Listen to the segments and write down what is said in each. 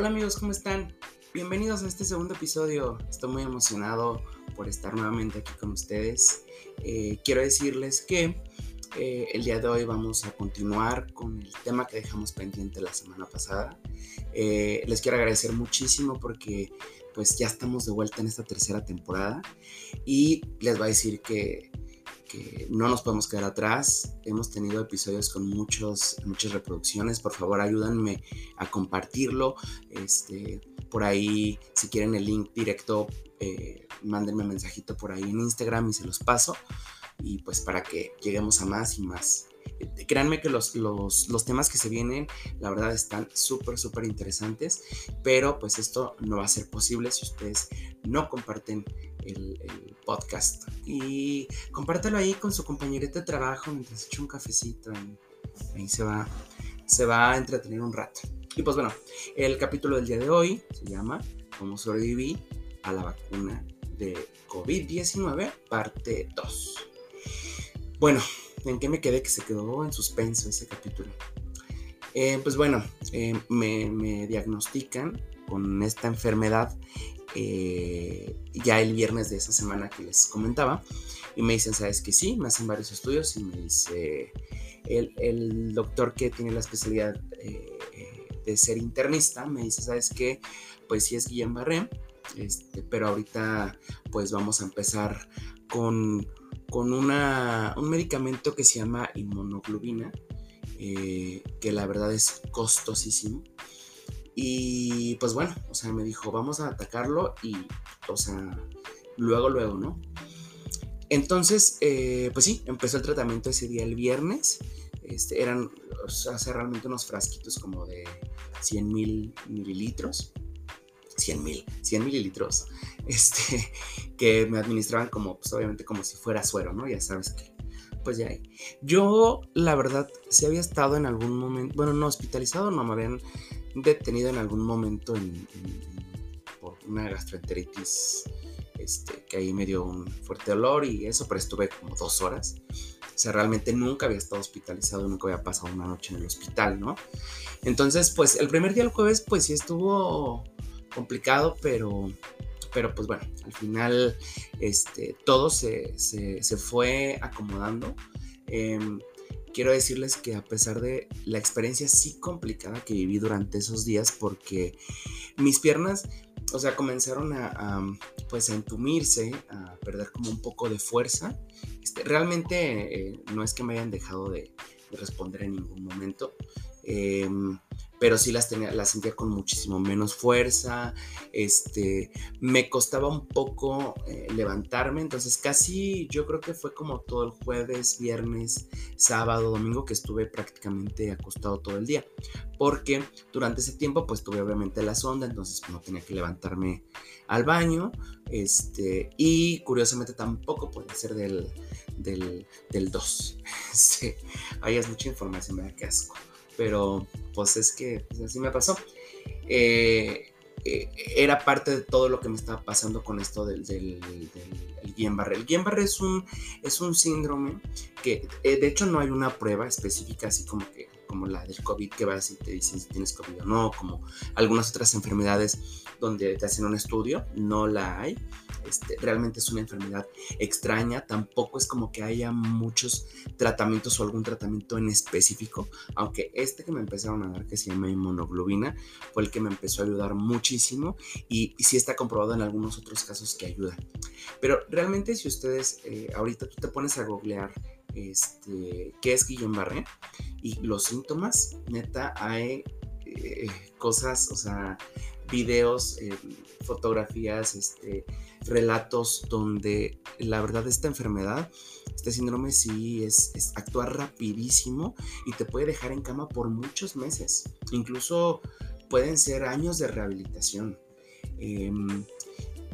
Hola amigos, ¿cómo están? Bienvenidos a este segundo episodio. Estoy muy emocionado por estar nuevamente aquí con ustedes. Eh, quiero decirles que eh, el día de hoy vamos a continuar con el tema que dejamos pendiente la semana pasada. Eh, les quiero agradecer muchísimo porque pues ya estamos de vuelta en esta tercera temporada y les voy a decir que que no nos podemos quedar atrás. Hemos tenido episodios con muchos, muchas reproducciones. Por favor, ayúdenme a compartirlo. Este, por ahí, si quieren el link directo, eh, mándenme un mensajito por ahí en Instagram y se los paso. Y pues para que lleguemos a más y más. Eh, créanme que los, los, los, temas que se vienen, la verdad, están súper, súper interesantes, pero pues esto no va a ser posible si ustedes no comparten el, podcast. Y compártelo ahí con su compañerita de trabajo mientras echa un cafecito y ahí se va, se va a entretener un rato. Y pues bueno, el capítulo del día de hoy se llama Cómo sobreviví a la vacuna de COVID-19, parte 2. Bueno, ¿en qué me quedé? Que se quedó en suspenso ese capítulo. Eh, pues bueno, eh, me, me, diagnostican con esta enfermedad eh, ya el viernes de esa semana que les comentaba y me dicen, ¿sabes que sí? Me hacen varios estudios y me dice el, el doctor que tiene la especialidad de ser internista, me dice, ¿sabes qué? Pues sí es Guillén Barré, este, pero ahorita pues vamos a empezar con con una, un medicamento que se llama inmunoglobina, eh, que la verdad es costosísimo. Y pues bueno, o sea, me dijo, vamos a atacarlo y, o sea, luego, luego, ¿no? Entonces, eh, pues sí, empezó el tratamiento ese día el viernes. Este, eran, o sea, realmente unos frasquitos como de 100 mil mililitros. 100 mil, 100 mililitros, este, que me administraban como, pues obviamente como si fuera suero, ¿no? Ya sabes que, pues ya hay. Yo, la verdad, si había estado en algún momento, bueno, no hospitalizado, no me habían detenido en algún momento en, por una gastroenteritis, este, que ahí me dio un fuerte olor y eso, pero estuve como dos horas. O sea, realmente nunca había estado hospitalizado, nunca había pasado una noche en el hospital, ¿no? Entonces, pues el primer día, el jueves, pues sí estuvo complicado, pero, pero pues bueno, al final este, todo se, fue acomodando. Em, quiero decirles que a pesar de la experiencia sí complicada que viví durante esos días, porque mis piernas, o sea, comenzaron a, pues a entumirse, a perder como un poco de fuerza. Este, realmente eh, no es que me hayan dejado de, de responder en ningún momento. Em, pero sí las, tenía, las sentía con muchísimo menos fuerza, este, me costaba un poco eh, levantarme, entonces casi yo creo que fue como todo el jueves, viernes, sábado, domingo que estuve prácticamente acostado todo el día, porque durante ese tiempo pues tuve obviamente la sonda, entonces no tenía que levantarme al baño, este, y curiosamente tampoco podía ser del, del, del 2, este, ahí es mucha información, me da que asco pero pues es que pues, así me pasó. Eh, eh, era parte de todo lo que me estaba pasando con esto del, del, del. El Guillain-Barré es un, es un síndrome que eh, de hecho no hay una prueba específica así como que como la del COVID que vas y te dicen si tienes COVID o no, como algunas otras enfermedades donde te hacen un estudio, no la hay. Este, realmente es una enfermedad extraña, tampoco es como que haya muchos tratamientos o algún tratamiento en específico, aunque este que me empezaron a dar, que se llama inmunoglobina, fue el que me empezó a ayudar muchísimo y, sí está comprobado en algunos otros casos que ayuda. Pero realmente si ustedes, eh, ahorita tú te pones a googlear este, qué es Guillain-Barré y los síntomas, neta, hay eh, cosas, o sea, videos, eh, fotografías, este, relatos donde la verdad esta enfermedad, este síndrome sí es, actuar rapidísimo y te puede dejar en cama por muchos meses, incluso pueden ser años de rehabilitación. Em,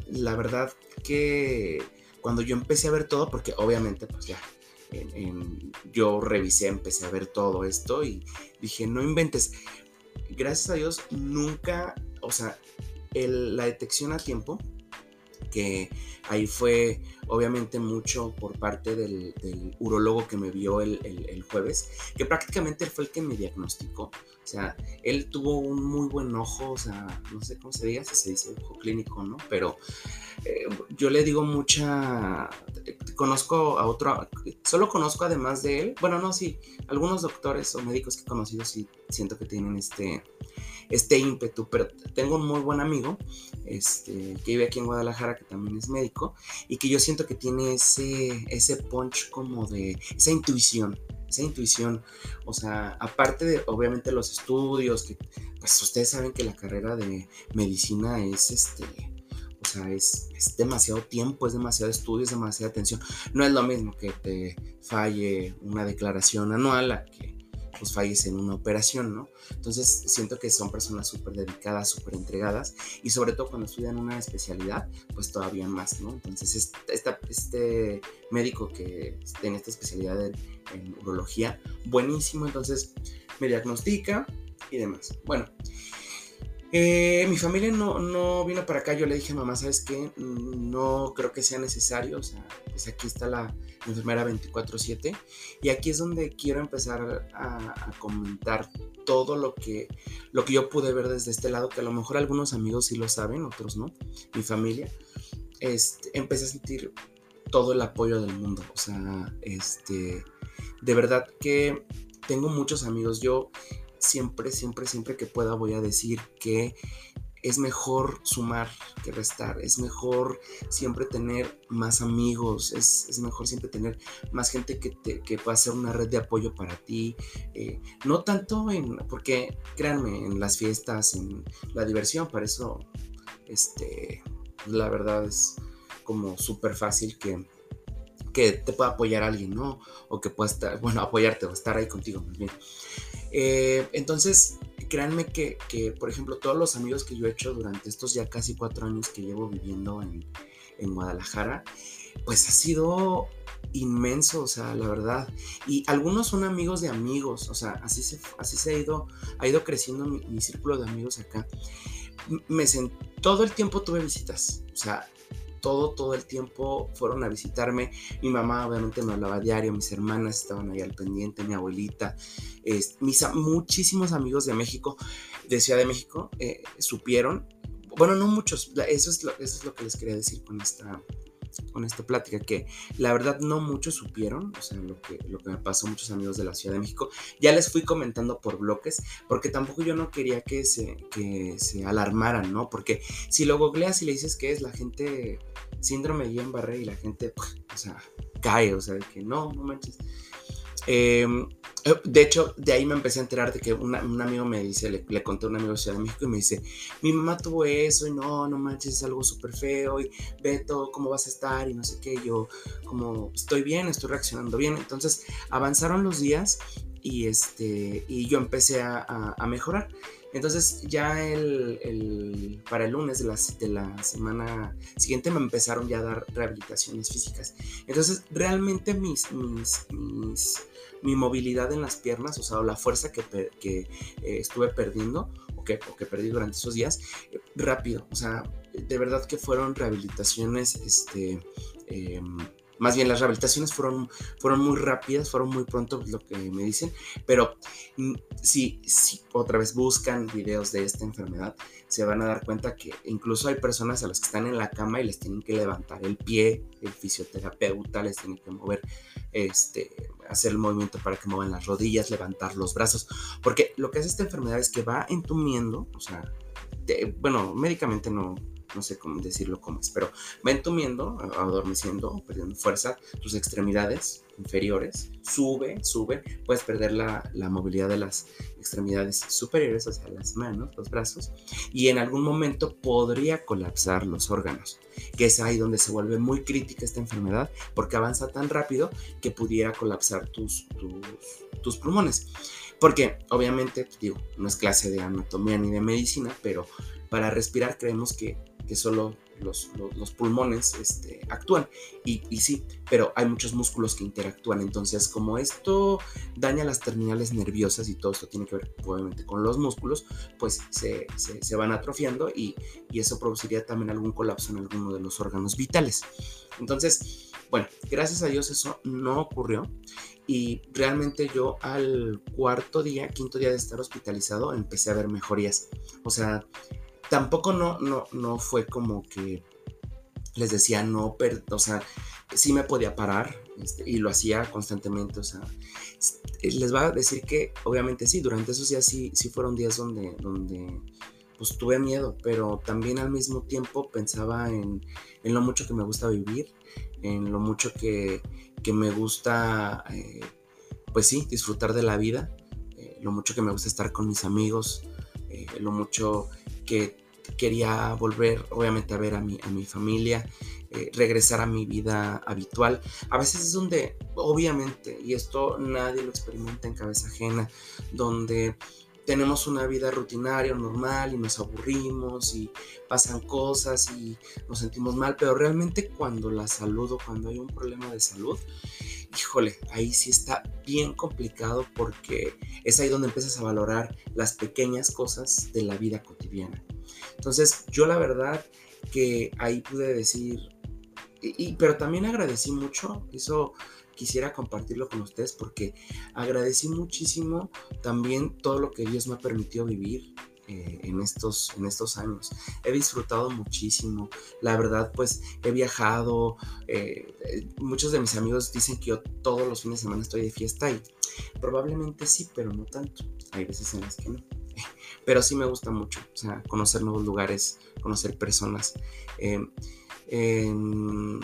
la verdad que cuando yo empecé a ver todo, porque obviamente pues ya yo revisé, empecé a ver todo esto y dije, no inventes. Gracias a Dios, nunca, o sea, la detección a tiempo, que ahí fue obviamente mucho por parte del, del urólogo que me vio el, el, jueves, que prácticamente fue el que me diagnosticó. O sea, él tuvo un muy buen ojo, o sea, no sé cómo se diga, si se dice ojo clínico, ¿no? Pero eh, yo le digo mucha, conozco a otro, solo conozco además de él, bueno, no, sí, algunos doctores o médicos que he conocido sí siento que tienen este, este ímpetu, pero tengo un muy buen amigo este, que vive aquí en Guadalajara, que también es médico, y que yo siento que tiene ese, ese punch como de, esa intuición, esa intuición, o sea, aparte de obviamente los estudios, que pues ustedes saben que la carrera de medicina es este, o sea, es, es, demasiado tiempo, es demasiado estudio, es demasiada atención. No es lo mismo que te falle una declaración anual que pues fallece en una operación, ¿no? Entonces siento que son personas súper dedicadas, súper entregadas y sobre todo cuando estudian una especialidad, pues todavía más, ¿no? Entonces este médico que tiene esta especialidad en, en urología, buenísimo, entonces me diagnostica y demás. Bueno, eh, mi familia no, no, vino para acá. Yo le dije a mamá, ¿sabes qué? No creo que sea necesario. O sea, pues aquí está la enfermera 24-7. Y aquí es donde quiero empezar a, comentar todo lo que, lo que yo pude ver desde este lado, que a lo mejor algunos amigos sí lo saben, otros no. Mi familia. Este, empecé a sentir todo el apoyo del mundo. O sea, este, de verdad que tengo muchos amigos. Yo siempre, siempre, siempre que pueda voy a decir que es mejor sumar que restar, es mejor siempre tener más amigos, es, mejor siempre tener más gente que, te, que pueda ser una red de apoyo para ti, eh, no tanto en, porque créanme, en las fiestas, en la diversión, para eso, este, la verdad es como súper fácil que, que te pueda apoyar alguien, ¿no? O que pueda estar, bueno, apoyarte o estar ahí contigo, más bien. Eh, entonces, créanme que, por ejemplo, todos los amigos que yo he hecho durante estos ya casi cuatro años que llevo viviendo en, Guadalajara, pues ha sido inmenso, o sea, la verdad. Y algunos son amigos de amigos, o sea, así se, así se ha ido, ha ido creciendo mi, mi círculo de amigos acá. Me todo el tiempo tuve visitas, o sea, todo, todo el tiempo fueron a visitarme. Mi mamá obviamente me hablaba diario, mis hermanas estaban ahí al pendiente, mi abuelita, mis muchísimos amigos de México, de Ciudad de México, eh, supieron, bueno, no muchos, eso es, lo, eso es lo que les quería decir con esta, con esta plática, que la verdad no muchos supieron, o sea, lo que, lo que me pasó muchos amigos de la Ciudad de México, ya les fui comentando por bloques, porque tampoco yo no quería que se, que se alarmaran, ¿no? Porque si lo googleas y le dices que es la gente síndrome de Guillain-Barré y la gente, o sea, cae, o sea, que no, no manches. Em, eh, de hecho, de ahí me empecé a enterar de que un amigo me dice, le, conté a un amigo de Ciudad de México y me dice, mi mamá tuvo eso y no, no manches, es algo súper feo y Beto, ¿cómo vas a estar? Y no sé qué, yo como estoy bien, estoy reaccionando bien. Entonces avanzaron los días y, este, y yo empecé a, mejorar. Entonces ya el, para el lunes de la, de la, semana siguiente me empezaron ya a dar rehabilitaciones físicas. Entonces realmente mis, mis, mi movilidad en las piernas, o sea, la fuerza que, que eh, estuve perdiendo o que, o que, perdí durante esos días, eh, rápido, o sea, de verdad que fueron rehabilitaciones, este... Em, más bien las rehabilitaciones fueron, fueron muy rápidas, fueron muy pronto lo que me dicen, pero mm, si, otra vez buscan videos de esta enfermedad, se van a dar cuenta que incluso hay personas a las que están en la cama y les tienen que levantar el pie, el fisioterapeuta les tiene que mover, este, hacer el movimiento para que muevan las rodillas, levantar los brazos, porque lo que hace esta enfermedad es que va entumiendo, o sea, bueno, médicamente no, no sé cómo decirlo cómo es, pero va entumiendo, adormeciendo, perdiendo fuerza, tus extremidades inferiores, sube, sube, puedes perder la, la movilidad de las extremidades superiores, o sea, las manos, los brazos, y en algún momento podría colapsar los órganos, que es ahí donde se vuelve muy crítica esta enfermedad, porque avanza tan rápido que pudiera colapsar tus, tus, tus pulmones. Porque obviamente, digo, no es clase de anatomía ni de medicina, pero para respirar creemos que que solo los, pulmones este, actúan. Y, sí, pero hay muchos músculos que interactúan. Entonces, como esto daña las terminales nerviosas y todo esto tiene que ver obviamente con los músculos, pues se, van atrofiando y, y eso produciría también algún colapso en alguno de los órganos vitales. Entonces, bueno, gracias a Dios eso no ocurrió y realmente yo al cuarto día, quinto día de estar hospitalizado, empecé a ver mejorías. O sea, tampoco no, no, no fue como que les decía no, pero, o sea, sí me podía parar este, y lo hacía constantemente, o sea, les va a decir que obviamente sí, durante esos días sí, sí fueron días donde, donde pues tuve miedo, pero también al mismo tiempo pensaba en, en lo mucho que me gusta vivir, en lo mucho que, que me gusta, eh, pues sí, disfrutar de la vida, eh, lo mucho que me gusta estar con mis amigos, eh, lo mucho que quería volver, obviamente, a ver a mi, a mi familia, regresar a mi vida habitual. A veces es donde, obviamente, y esto nadie lo experimenta en cabeza ajena, donde tenemos una vida rutinaria, normal y nos aburrimos y pasan cosas y nos sentimos mal, pero realmente cuando la salud o cuando hay un problema de salud, híjole, ahí sí está bien complicado porque es ahí donde empiezas a valorar las pequeñas cosas de la vida cotidiana. Entonces, yo la verdad que ahí pude decir, y, pero también agradecí mucho, eso quisiera compartirlo con ustedes porque agradecí muchísimo también todo lo que Dios me ha permitido vivir eh, en, estos, en estos años. He disfrutado muchísimo. La verdad, pues he viajado. Eh, muchos de mis amigos dicen que yo todos los fines de semana estoy de fiesta y probablemente sí, pero no tanto. Hay veces en las que no. Pero sí me gusta mucho, o sea, conocer nuevos lugares, conocer personas. Em, em,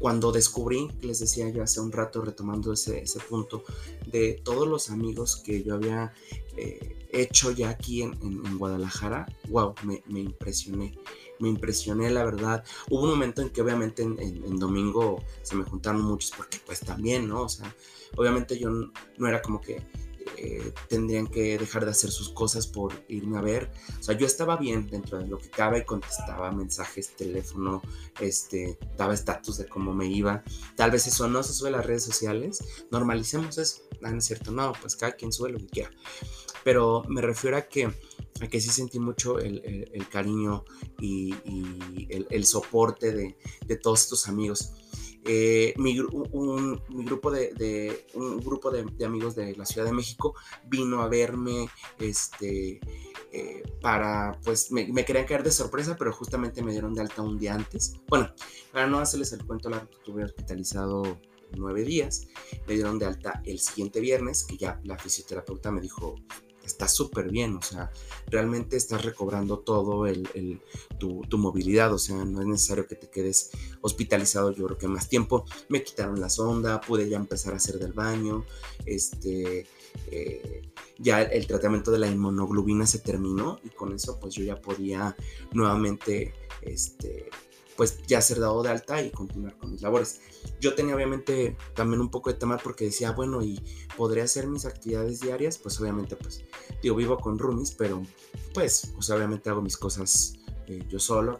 cuando descubrí, les decía yo hace un rato retomando ese, ese punto, de todos los amigos que yo había eh, hecho ya aquí en, en, Guadalajara, wow, me, impresioné, me impresioné la verdad. Hubo un momento en que obviamente en, en, domingo se me juntaron muchos porque pues también, ¿no? O sea, obviamente yo no era como que eh, tendrían que dejar de hacer sus cosas por irme a ver. O sea, yo estaba bien dentro de lo que cabe, contestaba mensajes, teléfono, este, daba estatus de cómo me iba. Tal vez eso no se sube a las redes sociales, normalicemos eso. Ah, no es cierto, no, pues cada quien sube lo que quiera. Pero me refiero a que, a que sí sentí mucho el, cariño y, el, soporte de, de todos estos amigos. Eh, mi, un, grupo de, un grupo de, amigos de la Ciudad de México vino a verme este eh, para pues me, querían caer de sorpresa pero justamente me dieron de alta un día antes. Bueno para no hacerles el cuento largo estuve hospitalizado nueve días me dieron de alta el siguiente viernes que ya la fisioterapeuta me dijo está súper bien, o sea, realmente estás recobrando todo el, tu, movilidad, o sea, no es necesario que te quedes hospitalizado yo creo que más tiempo. Me quitaron la sonda, pude ya empezar a hacer del baño, este, eh, ya el, tratamiento de la inmunoglobina se terminó y con eso pues yo ya podía nuevamente, este, pues ya ser dado de alta y continuar con mis labores. Yo tenía obviamente también un poco de temor porque decía, bueno, y podría hacer mis actividades diarias, pues obviamente, pues, digo, vivo con roomies, pero pues, pues obviamente hago mis cosas eh, yo solo,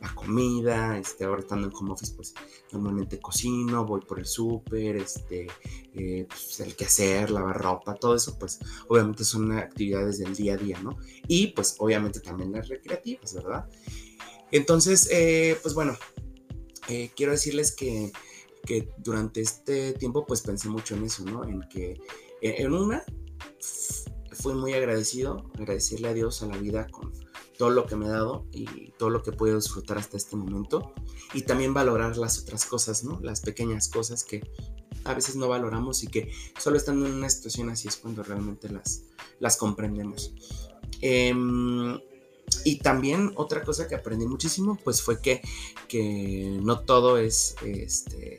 la comida, este, ahora estando en home office, pues normalmente cocino, voy por el súper, este, eh, pues, el quehacer, lavar ropa, todo eso, pues obviamente son actividades del día a día, ¿no? Y pues obviamente también las recreativas, ¿verdad? Entonces, eh, pues bueno, eh, quiero decirles que, durante este tiempo pues pensé mucho en eso, ¿no? En que e, en una fui muy agradecido, agradecerle a Dios, a la vida con todo lo que me ha dado y todo lo que he podido disfrutar hasta este momento y también valorar las otras cosas, ¿no? Las pequeñas cosas que a veces no valoramos y que solo estando en una situación así es cuando realmente las, las comprendemos. Em, y también otra cosa que aprendí muchísimo, pues fue que, que no todo es, este,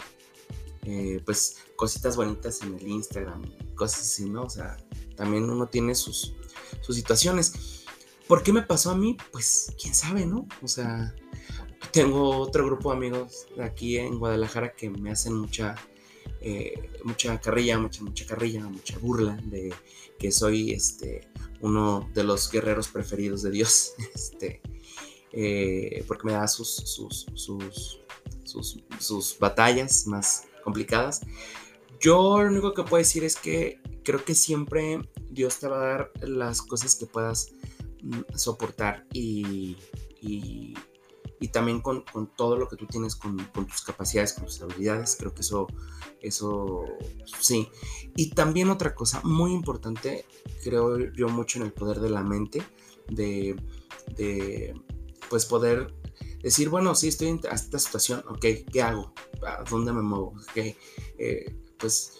eh, pues, cositas bonitas en el Instagram, cosas así, ¿no? O sea, también uno tiene sus, sus situaciones. ¿Por qué me pasó a mí? Pues, quién sabe, ¿no? O sea, tengo otro grupo de amigos aquí en Guadalajara que me hacen mucha, eh, mucha carrilla, mucha, mucha carrilla, mucha burla de que soy, este, uno de los guerreros preferidos de Dios. Este, eh, porque me da sus, sus, sus, batallas más complicadas. Yo lo único que puedo decir es que creo que siempre Dios te va a dar las cosas que puedas mm, soportar y, también con, todo lo que tú tienes, con, tus capacidades, con tus habilidades. Creo que eso, eso sí. Y también otra cosa muy importante, creo yo mucho en el poder de la mente, de, de pues poder decir, bueno, sí estoy en esta situación, ok, ¿qué hago? ¿A dónde me muevo? Ok, eh, pues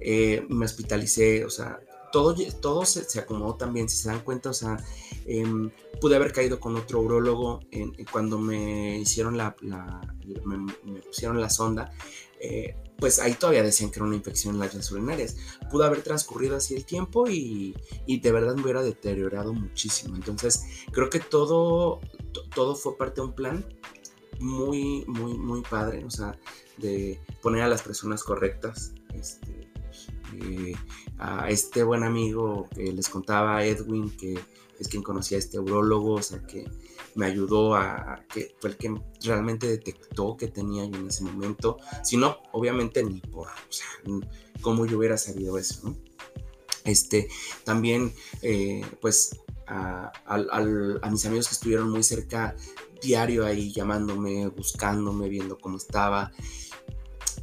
eh, me hospitalicé, o sea, todo, todo se, acomodó también, si se dan cuenta, o sea, em, pude haber caído con otro urologo cuando me hicieron la, me, pusieron la sonda, eh, pues ahí todavía decían que era una infección en las vías urinarias. Pudo haber transcurrido así el tiempo y, y, de verdad me hubiera deteriorado muchísimo. Entonces, creo que todo, todo fue parte de un plan muy, muy, muy padre, o sea, de poner a las personas correctas. Este, eh, a este buen amigo que les contaba, Edwin, que es quien conocía a este urologo, o sea, que me ayudó a, que fue el que realmente detectó que tenía yo en ese momento. Si no, obviamente ni por, o sea, cómo yo hubiera sabido eso, ¿no? Este, también, eh, pues, a, mis amigos que estuvieron muy cerca, diario ahí llamándome, buscándome, viendo cómo estaba.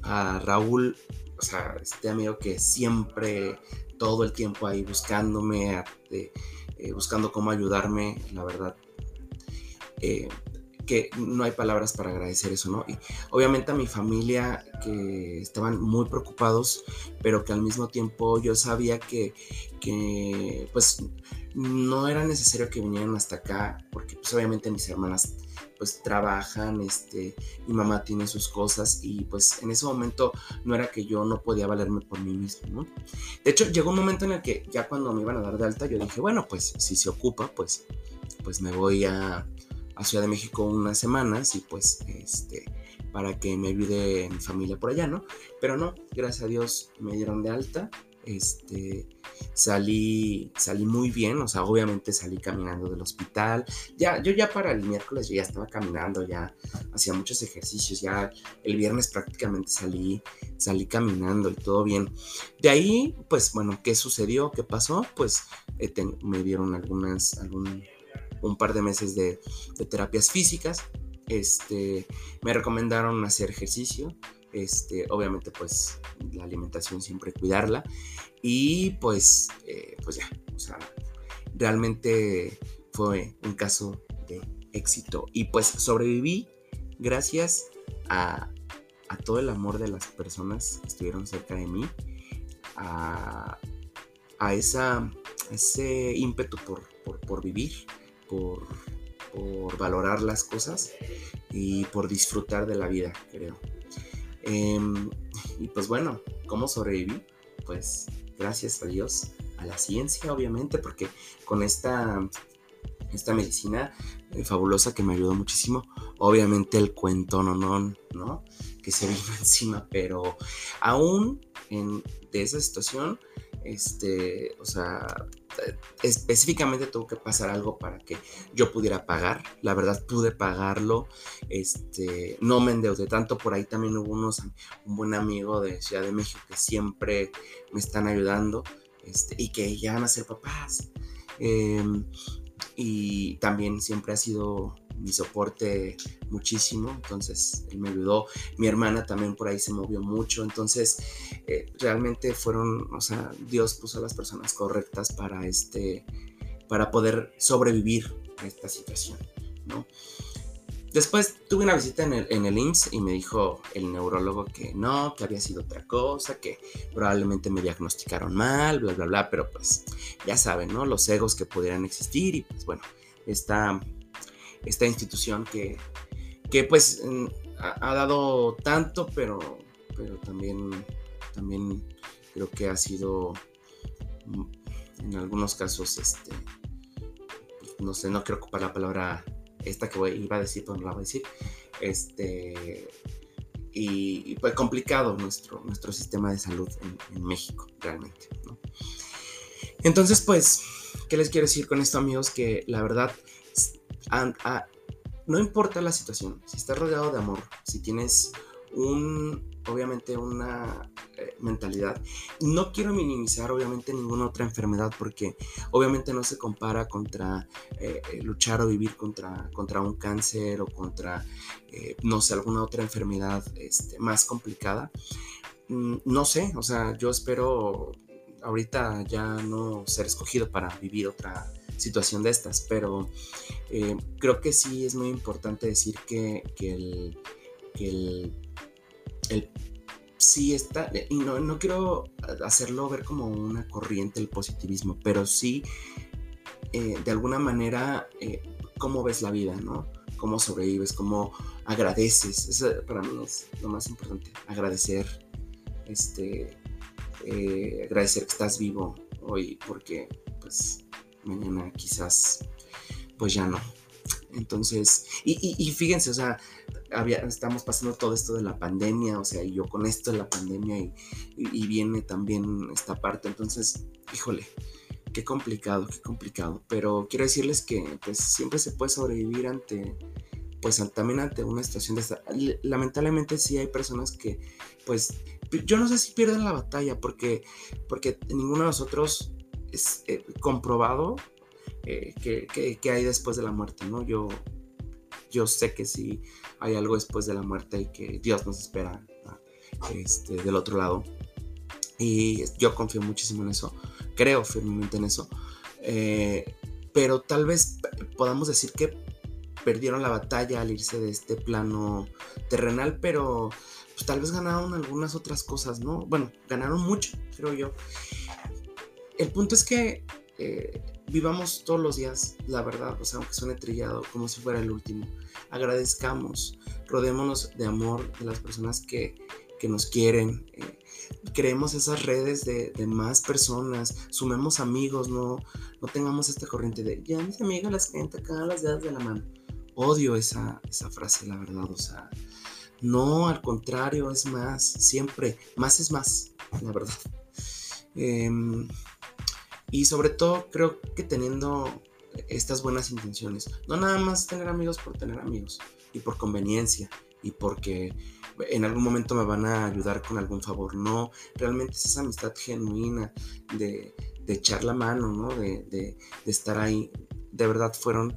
A Raúl, o sea, este amigo que siempre, todo el tiempo ahí buscándome, eh, buscando cómo ayudarme, la verdad, eh, que no hay palabras para agradecer eso, ¿no? Y obviamente a mi familia que estaban muy preocupados, pero que al mismo tiempo yo sabía que, que pues no era necesario que vinieran hasta acá, porque pues obviamente mis hermanas pues trabajan, este, mi mamá tiene sus cosas y pues en ese momento no era que yo no podía valerme por mí mismo, ¿no? De hecho, llegó un momento en el que ya cuando me iban a dar de alta, yo dije, bueno, pues si se ocupa, pues, pues me voy a, a Ciudad de México unas semanas y pues, este, para que me ayude mi familia por allá, ¿no? Pero no, gracias a Dios me dieron de alta este, salí, salí muy bien, o sea, obviamente salí caminando del hospital. Ya, yo ya para el miércoles ya estaba caminando, ya hacía muchos ejercicios, ya el viernes prácticamente salí, salí caminando y todo bien. De ahí, pues bueno, ¿qué sucedió? ¿Qué pasó? Pues eh, me dieron algunas, algún, un par de meses de, de terapias físicas. Este, me recomendaron hacer ejercicio, este, obviamente pues la alimentación siempre cuidarla y pues, eh, pues ya, o sea, realmente fue un caso de éxito y pues sobreviví gracias a, todo el amor de las personas que estuvieron cerca de mí, a, esa, ese ímpetu por, vivir, por, por valorar las cosas y por disfrutar de la vida, creo. Em, y pues bueno, ¿cómo sobreviví? Pues gracias a Dios, a la ciencia obviamente, porque con esta, esta medicina eh, fabulosa que me ayudó muchísimo, obviamente el cuento no, no. Que se vino encima, pero aún en, de esa situación, este, o sea, específicamente tuvo que pasar algo para que yo pudiera pagar. La verdad pude pagarlo. Este, no me endeudé tanto. Por ahí también hubo unos, un buen amigo de Ciudad de México que siempre me están ayudando este, y que ya van a ser papás. Em, y también siempre ha sido mi soporte muchísimo, entonces él me ayudó, mi hermana también por ahí se movió mucho, entonces eh, realmente fueron, o sea, Dios puso a las personas correctas para este, para poder sobrevivir a esta situación, ¿no? Después tuve una visita en el, en el IMSS y me dijo el neurólogo que no, que había sido otra cosa, que probablemente me diagnosticaron mal, bla, bla, bla, pero pues ya saben, ¿no? Los egos que pudieran existir y pues bueno, esta, esta institución que, que pues mm, ha, dado tanto, pero, pero también, también creo que ha sido mm, en algunos casos, este, no sé, no quiero ocupar la palabra esta que iba a decir, pero no la voy a decir, este, y, pues complicado nuestro, nuestro sistema de salud en, México, realmente, Entonces, pues, ¿qué les quiero decir con esto, amigos? Que la verdad, no importa la situación, si estás rodeado de amor, si tienes un, obviamente una eh, mentalidad. No quiero minimizar obviamente ninguna otra enfermedad porque obviamente no se compara contra eh, eh, luchar o vivir contra, contra un cáncer o contra, no sé, alguna otra enfermedad este, más complicada. Mm, no sé, o sea, yo espero ahorita ya no ser escogido para vivir otra situación de estas, pero creo que sí es muy importante decir que, que el, que el el sí está, y no, no quiero hacerlo ver como una corriente el positivismo, pero sí, eh, de alguna manera, eh, cómo ves la vida, ¿no? Cómo sobrevives, cómo agradeces. Eso para mí es lo más importante, agradecer, este, eh, agradecer que estás vivo hoy, porque pues mañana quizás, pues ya no. Entonces, y, fíjense, o sea, había, estamos pasando todo esto de la pandemia, o sea, y yo con esto de la pandemia y, viene también esta parte, entonces, híjole, qué complicado, qué complicado, pero quiero decirles que pues siempre se puede sobrevivir ante, pues también ante una situación de esta. Lamentablemente sí hay personas que, pues, yo no sé si pierden la batalla porque, porque ninguno de nosotros es eh, comprobado eh, que, hay después de la muerte, ¿no? Yo, yo sé que sí hay algo después de la muerte y que Dios nos espera este, del otro lado. Y yo confío muchísimo en eso, creo firmemente en eso. Eh, pero tal vez podamos decir que perdieron la batalla al irse de este plano terrenal, pero pues, tal vez ganaron algunas otras cosas, ¿no? Bueno, ganaron mucho, creo yo. El punto es que eh, vivamos todos los días, la verdad, o sea, aunque suene trillado, como si fuera el último. Agradezcamos, rodémonos de amor de las personas que, nos quieren, eh, creemos esas redes de, más personas, sumemos amigos, no, no tengamos esta corriente de ya mis amigas las gente acá las dedos de la mano. Odio esa, esa frase, la verdad, o sea, no, al contrario, es más, siempre, más es más, la verdad. Em, y sobre todo creo que teniendo estas buenas intenciones, no nada más tener amigos por tener amigos y por conveniencia y porque en algún momento me van a ayudar con algún favor, no, realmente es esa amistad genuina de, echar la mano, ¿no? De, de, estar ahí. De verdad fueron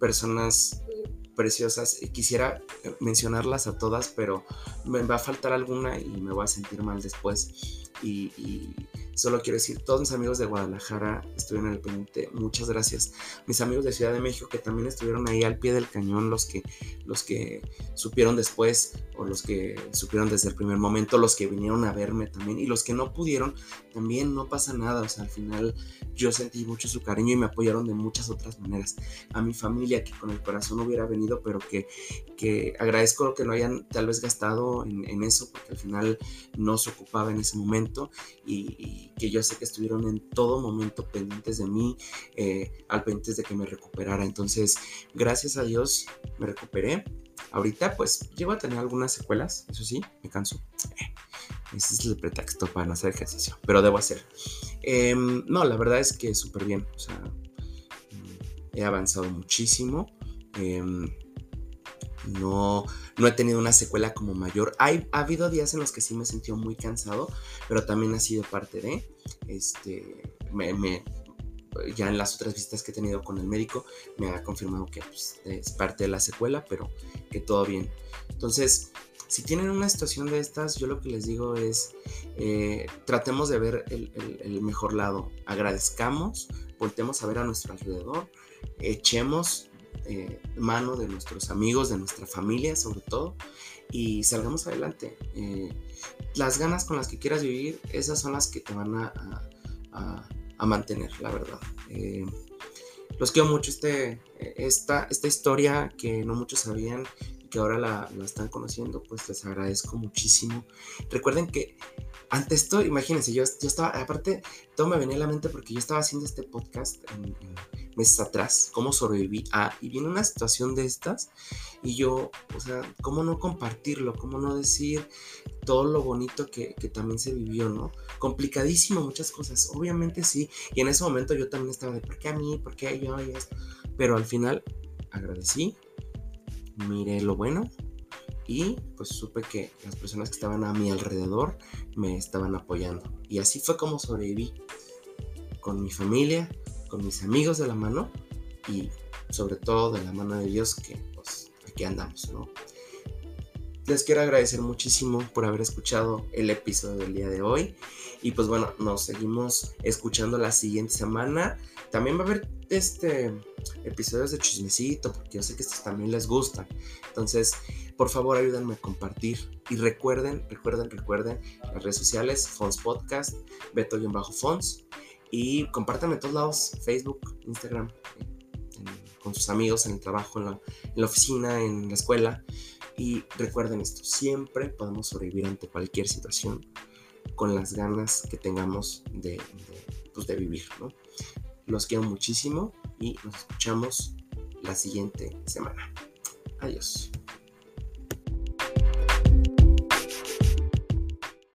personas preciosas. Quisiera mencionarlas a todas, pero me va a faltar alguna y me voy a sentir mal después. y Solo quiero decir, todos mis amigos de Guadalajara estuvieron el pendiente, muchas gracias. Mis amigos de Ciudad de México que también estuvieron ahí al pie del cañón, los que, los que supieron después o los que supieron desde el primer momento, los que vinieron a verme también y los que no pudieron, también no pasa nada. O sea, al final yo sentí mucho su cariño y me apoyaron de muchas otras maneras. A mi familia que con el corazón hubiera venido, pero que, que agradezco que lo hayan tal vez gastado en, eso, porque al final no se ocupaba en ese momento y que yo sé que estuvieron en todo momento pendientes de mí, eh, al pendientes de que me recuperara. Entonces, gracias a Dios me recuperé. Ahorita pues llego a tener algunas secuelas, eso sí, me canso. Ese es el pretexto para no hacer ejercicio, pero debo hacer. Em, no, la verdad es que súper bien, o sea, mm, he avanzado muchísimo. Em, no, no he tenido una secuela como mayor. Hay, ha habido días en los que sí me he sentido muy cansado, pero también ha sido parte de, este, me, ya en las otras visitas que he tenido con el médico me ha confirmado que pues, es parte de la secuela, pero que todo bien. Entonces, si tienen una situación de estas, yo lo que les digo es, eh, tratemos de ver el, mejor lado, agradezcamos, voltemos a ver a nuestro alrededor, echemos eh, mano de nuestros amigos, de nuestra familia sobre todo, y salgamos adelante. Eh, las ganas con las que quieras vivir, esas son las que te van a, mantener, la verdad. Eh, los quiero mucho este, esta, esta historia que no muchos sabían que ahora la, la, están conociendo, pues les agradezco muchísimo. Recuerden que ante esto, imagínense, yo, yo estaba, aparte, todo me venía a la mente porque yo estaba haciendo este podcast en meses atrás, cómo sobreviví a, y viene una situación de estas, y yo, o sea, cómo no compartirlo, cómo no decir todo lo bonito que, también se vivió, ¿no? Complicadísimo muchas cosas, obviamente sí, y en ese momento yo también estaba de, ¿por qué a mí? ¿Por qué a yo? Pero al final agradecí, miré lo bueno y pues supe que las personas que estaban a mi alrededor me estaban apoyando. Y así fue como sobreviví con mi familia, con mis amigos de la mano y sobre todo de la mano de Dios que pues aquí andamos, ¿no? Les quiero agradecer muchísimo por haber escuchado el episodio del día de hoy. Y pues bueno, nos seguimos escuchando la siguiente semana. También va a haber este episodios de chismecito, porque yo sé que estos también les gustan. Entonces, por favor, ayúdenme a compartir. Y recuerden, recuerden, recuerden, las redes sociales, Fons Podcast, Beto-Fons. Y compártanme en todos lados, Facebook, Instagram, con sus amigos en el trabajo, en la oficina, en la escuela. Y recuerden esto, siempre podemos sobrevivir ante cualquier situación con las ganas que tengamos de, pues, de vivir. ¿no? Los quiero muchísimo y nos escuchamos la siguiente semana. Adiós.